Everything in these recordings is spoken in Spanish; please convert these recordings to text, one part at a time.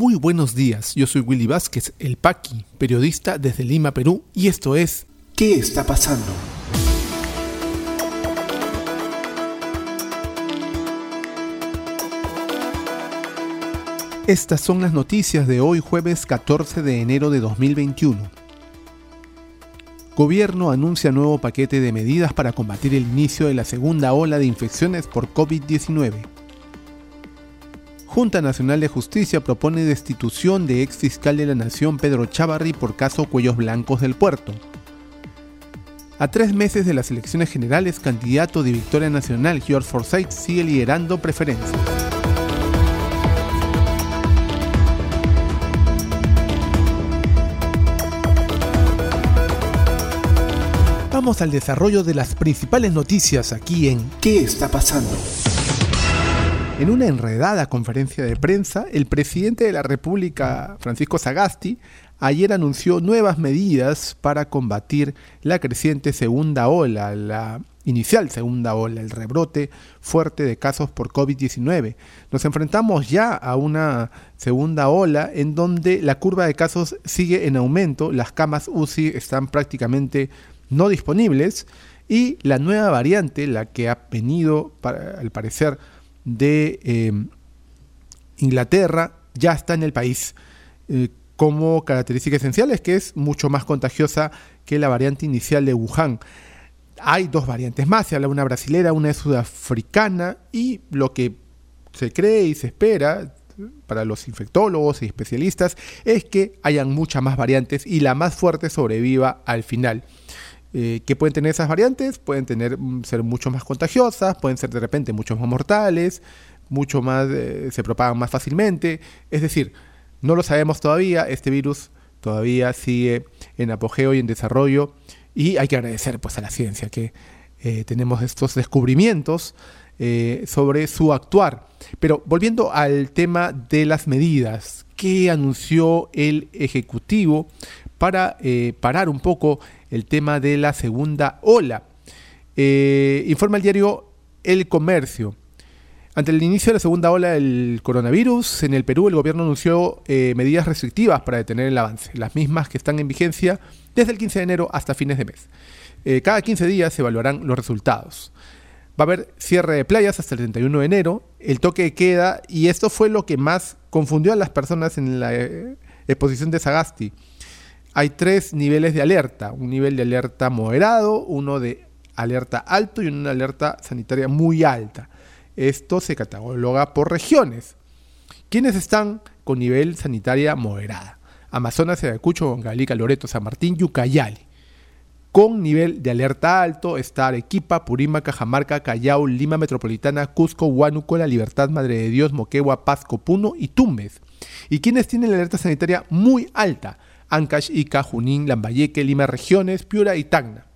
Muy buenos días, yo soy Willy Vázquez, el Paqui, periodista desde Lima, Perú, y esto es ¿Qué está pasando? Estas son las noticias de hoy jueves 14 de enero de 2021. Gobierno anuncia nuevo paquete de medidas para combatir el inicio de la segunda ola de infecciones por COVID-19. Junta Nacional de Justicia propone destitución de ex fiscal de la Nación Pedro Chavarri por caso Cuellos Blancos del Puerto. A tres meses de las elecciones generales, candidato de Victoria Nacional George Forsyth sigue liderando preferencias. Vamos al desarrollo de las principales noticias aquí en ¿Qué está pasando? En una enredada conferencia de prensa, el presidente de la República, Francisco Sagasti, ayer anunció nuevas medidas para combatir la creciente segunda ola, la inicial segunda ola, el rebrote fuerte de casos por COVID-19. Nos enfrentamos ya a una segunda ola en donde la curva de casos sigue en aumento, las camas UCI están prácticamente no disponibles y la nueva variante, la que ha venido, al parecer, de eh, Inglaterra ya está en el país. Eh, como característica esencial es que es mucho más contagiosa que la variante inicial de Wuhan. Hay dos variantes más, se habla una brasilera, una sudafricana y lo que se cree y se espera para los infectólogos y especialistas es que hayan muchas más variantes y la más fuerte sobreviva al final. Eh, ¿Qué pueden tener esas variantes? Pueden tener, mm, ser mucho más contagiosas, pueden ser de repente mucho más mortales, mucho más, eh, se propagan más fácilmente. Es decir, no lo sabemos todavía, este virus todavía sigue en apogeo y en desarrollo y hay que agradecer pues a la ciencia que eh, tenemos estos descubrimientos sobre su actuar. Pero volviendo al tema de las medidas que anunció el Ejecutivo para parar un poco el tema de la segunda ola. Eh, informa el diario El Comercio. Ante el inicio de la segunda ola del coronavirus, en el Perú el gobierno anunció eh, medidas restrictivas para detener el avance, las mismas que están en vigencia desde el 15 de enero hasta fines de mes. Eh, cada 15 días se evaluarán los resultados. Va a haber cierre de playas hasta el 31 de enero, el toque de queda, y esto fue lo que más confundió a las personas en la exposición de Sagasti hay tres niveles de alerta. Un nivel de alerta moderado, uno de alerta alto y una alerta sanitaria muy alta. Esto se cataloga por regiones. ¿Quiénes están con nivel sanitaria moderada? Amazonas, Ayacucho, Bongalica, Loreto, San Martín y Ucayali. Con nivel de alerta alto está Arequipa, Purímac, Cajamarca, Callao, Lima Metropolitana, Cusco, Huánuco, La Libertad, Madre de Dios, Moquegua, Pasco, Puno y Tumbes. ¿Y quiénes tienen la alerta sanitaria muy alta? Ancash, Ica, Junín, Lambayeque, Lima Regiones, Piura y Tacna.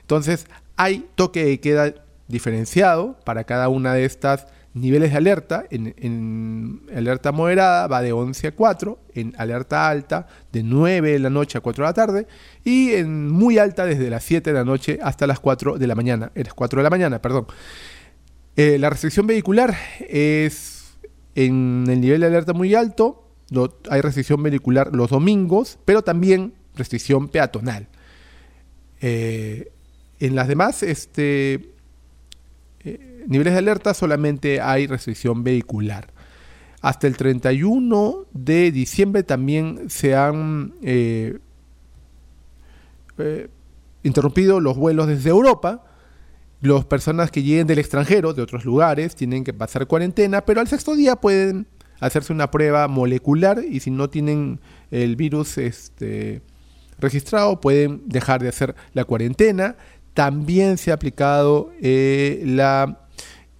Entonces, hay toque de queda diferenciado para cada una de estas niveles de alerta. En, alerta moderada va de 11 a 4, en alerta alta de 9 de la noche a 4 de la tarde y en muy alta desde las 7 de la noche hasta las 4 de la mañana, las 4 de la mañana, perdón. Eh, la restricción vehicular es en el nivel de alerta muy alto, hay restricción vehicular los domingos, pero también restricción peatonal. Eh, en las demás este, eh, niveles de alerta solamente hay restricción vehicular. Hasta el 31 de diciembre también se han eh, interrumpido los vuelos desde Europa. Las personas que lleguen del extranjero, de otros lugares, tienen que pasar cuarentena, pero al sexto día pueden hacerse una prueba molecular y si no tienen el virus este, registrado pueden dejar de hacer la cuarentena. También se ha aplicado eh, la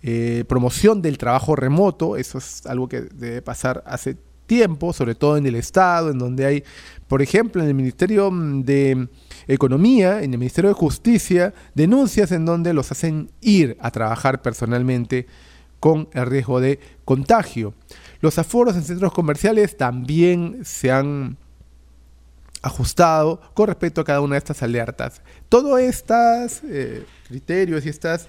eh, promoción del trabajo remoto, eso es algo que debe pasar hace tiempo, sobre todo en el Estado, en donde hay, por ejemplo, en el Ministerio de Economía, en el Ministerio de Justicia, denuncias en donde los hacen ir a trabajar personalmente con el riesgo de contagio. Los aforos en centros comerciales también se han ajustado con respecto a cada una de estas alertas. Todos estos eh, criterios y estas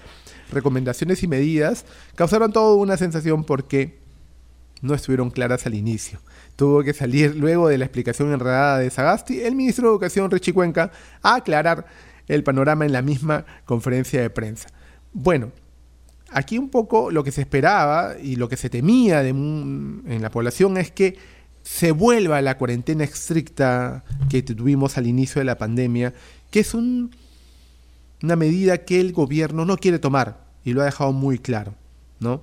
recomendaciones y medidas causaron toda una sensación porque no estuvieron claras al inicio. tuvo que salir luego de la explicación enredada de Sagasti, el ministro de Educación Richie Cuenca, a aclarar el panorama en la misma conferencia de prensa. Bueno, aquí un poco lo que se esperaba y lo que se temía en la población es que se vuelva la cuarentena estricta que tuvimos al inicio de la pandemia, que es una medida que el gobierno no quiere tomar y lo ha dejado muy claro, ¿no?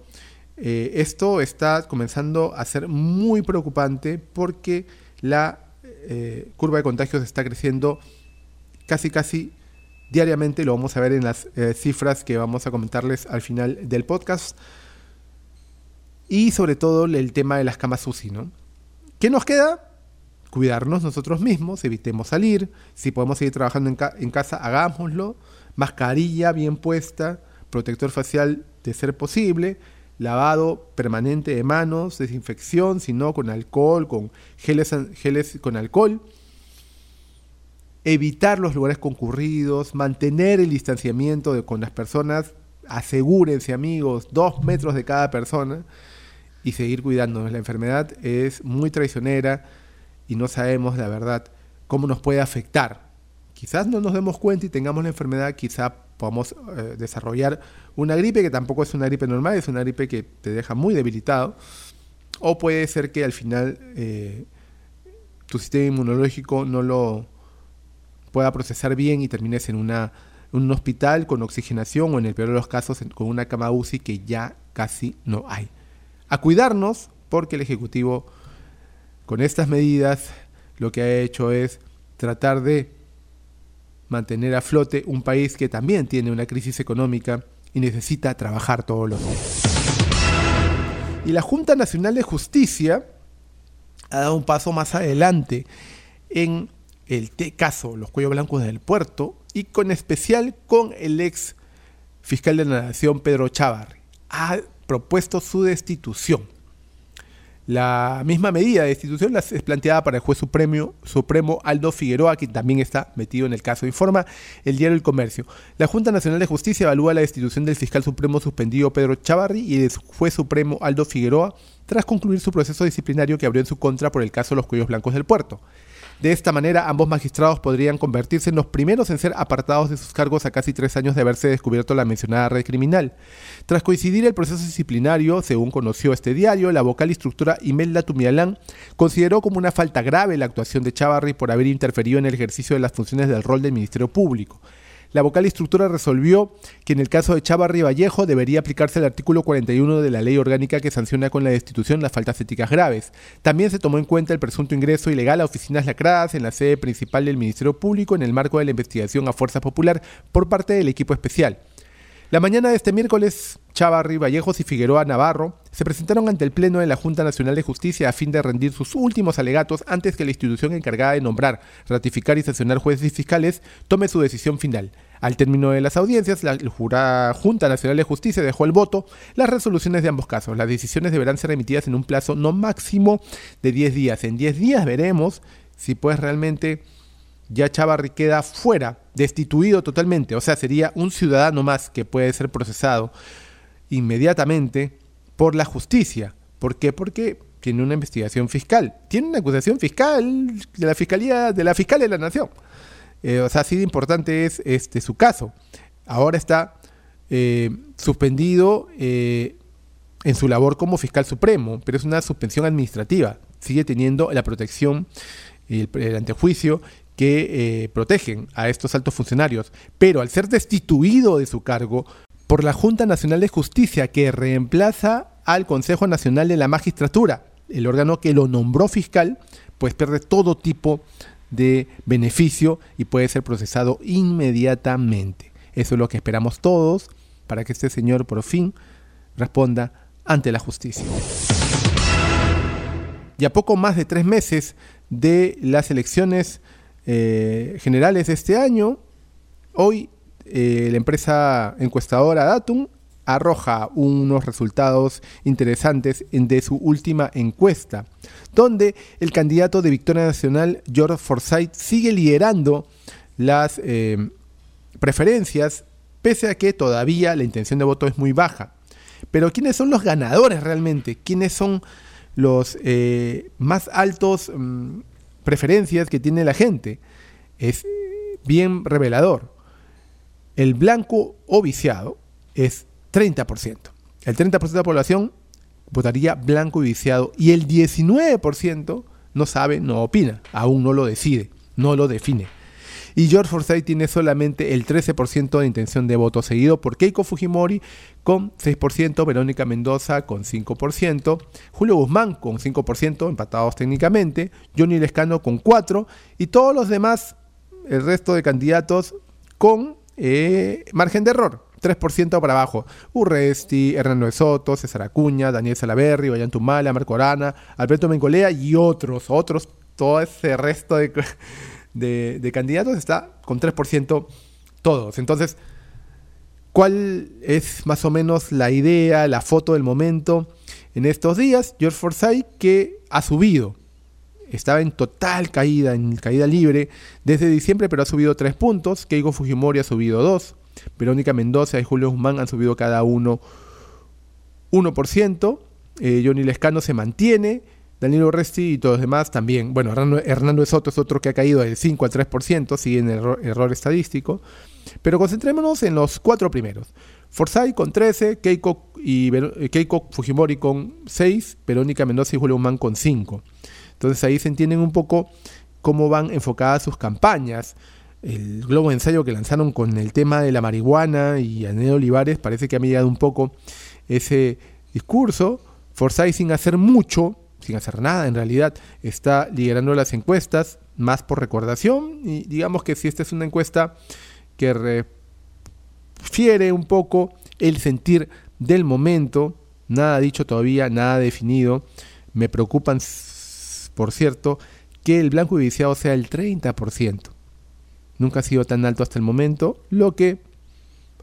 Eh, esto está comenzando a ser muy preocupante porque la eh, curva de contagios está creciendo casi casi diariamente, lo vamos a ver en las eh, cifras que vamos a comentarles al final del podcast. Y sobre todo el tema de las camas UCI, ¿no? ¿Qué nos queda? Cuidarnos nosotros mismos, evitemos salir, si podemos seguir trabajando en, en casa, hagámoslo, mascarilla bien puesta, protector facial de ser posible, lavado permanente de manos, desinfección, si no con alcohol, con geles, geles con alcohol, evitar los lugares concurridos, mantener el distanciamiento con las personas, asegúrense amigos, dos metros de cada persona y seguir cuidándonos. La enfermedad es muy traicionera y no sabemos la verdad cómo nos puede afectar. Quizás no nos demos cuenta y tengamos la enfermedad, quizá podamos eh, desarrollar una gripe que tampoco es una gripe normal, es una gripe que te deja muy debilitado. O puede ser que al final eh, tu sistema inmunológico no lo pueda procesar bien y termines en una, un hospital con oxigenación o en el peor de los casos con una cama UCI que ya casi no hay. A cuidarnos porque el Ejecutivo con estas medidas lo que ha hecho es tratar de mantener a flote un país que también tiene una crisis económica y necesita trabajar todos los días. Y la Junta Nacional de Justicia ha dado un paso más adelante en el caso Los Cuellos Blancos del Puerto y con especial con el ex fiscal de la Nación Pedro Chávarri. Ha propuesto su destitución. La misma medida de destitución es planteada para el juez supremo, supremo Aldo Figueroa, quien también está metido en el caso. Informa el diario El Comercio. La Junta Nacional de Justicia evalúa la destitución del fiscal supremo suspendido Pedro Chavarri y del juez supremo Aldo Figueroa tras concluir su proceso disciplinario que abrió en su contra por el caso Los Cuellos Blancos del Puerto. De esta manera, ambos magistrados podrían convertirse en los primeros en ser apartados de sus cargos a casi tres años de haberse descubierto la mencionada red criminal. Tras coincidir el proceso disciplinario, según conoció este diario, la vocal instructora Imelda Tumialán consideró como una falta grave la actuación de Chavarri por haber interferido en el ejercicio de las funciones del rol del Ministerio Público. La vocal instructora resolvió que en el caso de Chavarri Vallejo debería aplicarse el artículo 41 de la ley orgánica que sanciona con la destitución las faltas éticas graves. También se tomó en cuenta el presunto ingreso ilegal a oficinas lacradas en la sede principal del Ministerio Público en el marco de la investigación a Fuerza Popular por parte del equipo especial. La mañana de este miércoles, Chavarri, Vallejos y Figueroa Navarro se presentaron ante el Pleno de la Junta Nacional de Justicia a fin de rendir sus últimos alegatos antes que la institución encargada de nombrar, ratificar y sancionar jueces y fiscales tome su decisión final. Al término de las audiencias, la Junta Nacional de Justicia dejó el voto las resoluciones de ambos casos. Las decisiones deberán ser emitidas en un plazo no máximo de 10 días. En 10 días veremos si pues realmente ya Chavarri queda fuera, destituido totalmente, o sea, sería un ciudadano más que puede ser procesado inmediatamente por la justicia. ¿Por qué? Porque tiene una investigación fiscal, tiene una acusación fiscal de la fiscalía de la fiscal de la nación. Eh, o sea, así de importante es este su caso. Ahora está eh, suspendido eh, en su labor como fiscal supremo, pero es una suspensión administrativa. Sigue teniendo la protección y el antejuicio que eh, protegen a estos altos funcionarios, pero al ser destituido de su cargo por la Junta Nacional de Justicia que reemplaza al Consejo Nacional de la Magistratura, el órgano que lo nombró fiscal, pues pierde todo tipo de beneficio y puede ser procesado inmediatamente. Eso es lo que esperamos todos para que este señor por fin responda ante la justicia. Y a poco más de tres meses de las elecciones eh, generales de este año, hoy eh, la empresa encuestadora Datum arroja unos resultados interesantes de su última encuesta, donde el candidato de Victoria Nacional, George Forsyth, sigue liderando las eh, preferencias, pese a que todavía la intención de voto es muy baja. Pero ¿quiénes son los ganadores realmente? ¿Quiénes son los más altos mm, preferencias que tiene la gente. Es bien revelador. El blanco o viciado es 30%. El 30% de la población votaría blanco y viciado y el 19% no sabe, no opina, aún no lo decide, no lo define. Y George Forsyth tiene solamente el 13% de intención de voto, seguido por Keiko Fujimori con 6%, Verónica Mendoza con 5%, Julio Guzmán con 5%, empatados técnicamente, Johnny Lescano con 4% y todos los demás, el resto de candidatos con eh, margen de error. 3% para abajo. Urresti, Hernando Soto, César Acuña, Daniel Salaberry, Tumala, Marco Arana, Alberto Mengolea y otros, otros, todo ese resto de, de, candidatos está con 3% todos. Entonces, ¿cuál es más o menos la idea, la foto del momento? En estos días, George Forsyth que ha subido, estaba en total caída, en caída libre desde diciembre, pero ha subido 3 puntos. Keiko Fujimori ha subido 2. Verónica Mendoza y Julio Guzmán han subido cada uno 1%. Eh, Johnny Lescano se mantiene. Danilo Resti y todos los demás también. Bueno, Hernando, Soto es otro que ha caído del 5 al 3%, sigue en error, estadístico. Pero concentrémonos en los cuatro primeros. Forsyth con 13, Keiko, y, eh, Keiko Fujimori con 6, Verónica Mendoza y Julio Guzmán con 5. Entonces ahí se entienden un poco cómo van enfocadas sus campañas el globo de ensayo que lanzaron con el tema de la marihuana y Anel Olivares parece que ha mediado un poco ese discurso. Forsyth sin hacer mucho, sin hacer nada. En realidad, está liderando las encuestas, más por recordación, y digamos que si esta es una encuesta que refiere un poco el sentir del momento, nada dicho todavía, nada definido, me preocupan, por cierto, que el blanco y viciado sea el 30% nunca ha sido tan alto hasta el momento, lo que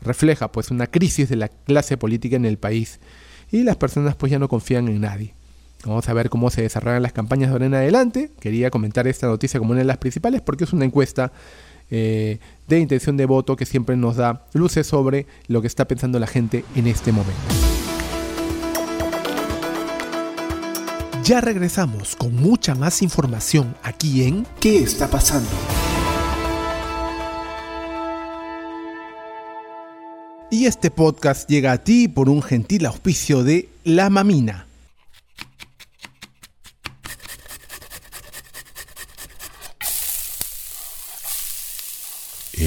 refleja pues una crisis de la clase política en el país. Y las personas pues ya no confían en nadie. Vamos a ver cómo se desarrollan las campañas de ahora en adelante. Quería comentar esta noticia como una de las principales porque es una encuesta eh, de intención de voto que siempre nos da luces sobre lo que está pensando la gente en este momento. Ya regresamos con mucha más información aquí en ¿Qué está pasando? Y este podcast llega a ti por un gentil auspicio de La Mamina.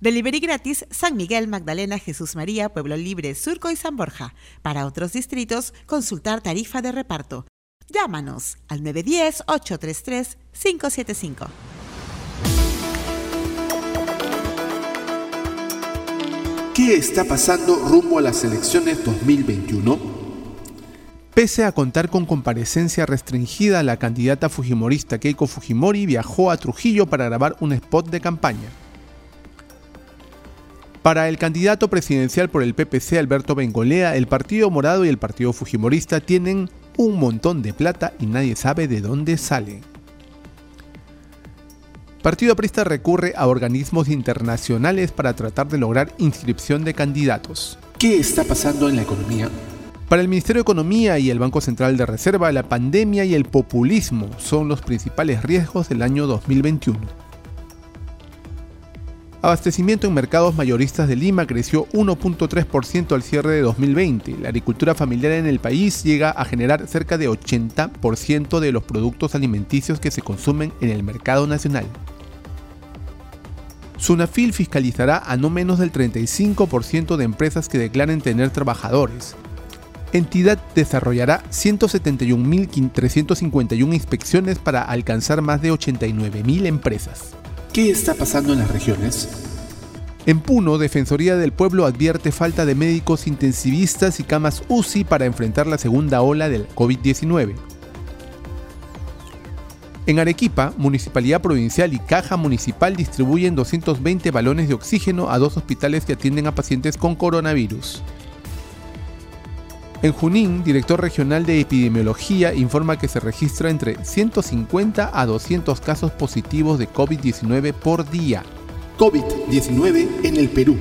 Delivery gratis San Miguel, Magdalena, Jesús María, Pueblo Libre, Surco y San Borja. Para otros distritos, consultar tarifa de reparto. Llámanos al 910-833-575. ¿Qué está pasando rumbo a las elecciones 2021? Pese a contar con comparecencia restringida, la candidata fujimorista Keiko Fujimori viajó a Trujillo para grabar un spot de campaña. Para el candidato presidencial por el PPC Alberto Bengolea, el Partido Morado y el Partido Fujimorista tienen un montón de plata y nadie sabe de dónde sale. Partido Prista recurre a organismos internacionales para tratar de lograr inscripción de candidatos. ¿Qué está pasando en la economía? Para el Ministerio de Economía y el Banco Central de Reserva, la pandemia y el populismo son los principales riesgos del año 2021. Abastecimiento en mercados mayoristas de Lima creció 1.3% al cierre de 2020. La agricultura familiar en el país llega a generar cerca de 80% de los productos alimenticios que se consumen en el mercado nacional. Sunafil fiscalizará a no menos del 35% de empresas que declaren tener trabajadores, entidad desarrollará 171.351 inspecciones para alcanzar más de 89.000 empresas. ¿Qué está pasando en las regiones? En Puno, Defensoría del Pueblo advierte falta de médicos intensivistas y camas UCI para enfrentar la segunda ola del COVID-19. En Arequipa, Municipalidad Provincial y Caja Municipal distribuyen 220 balones de oxígeno a dos hospitales que atienden a pacientes con coronavirus. En Junín, director regional de epidemiología informa que se registra entre 150 a 200 casos positivos de COVID-19 por día. COVID-19 en el Perú.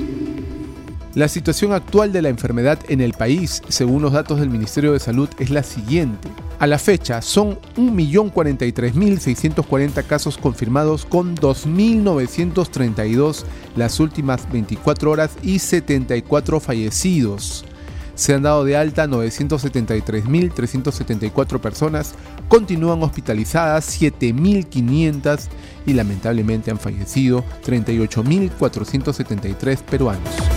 La situación actual de la enfermedad en el país, según los datos del Ministerio de Salud, es la siguiente. A la fecha son 1.043.640 casos confirmados con 2.932 las últimas 24 horas y 74 fallecidos. Se han dado de alta 973.374 personas, continúan hospitalizadas 7.500 y lamentablemente han fallecido 38.473 peruanos.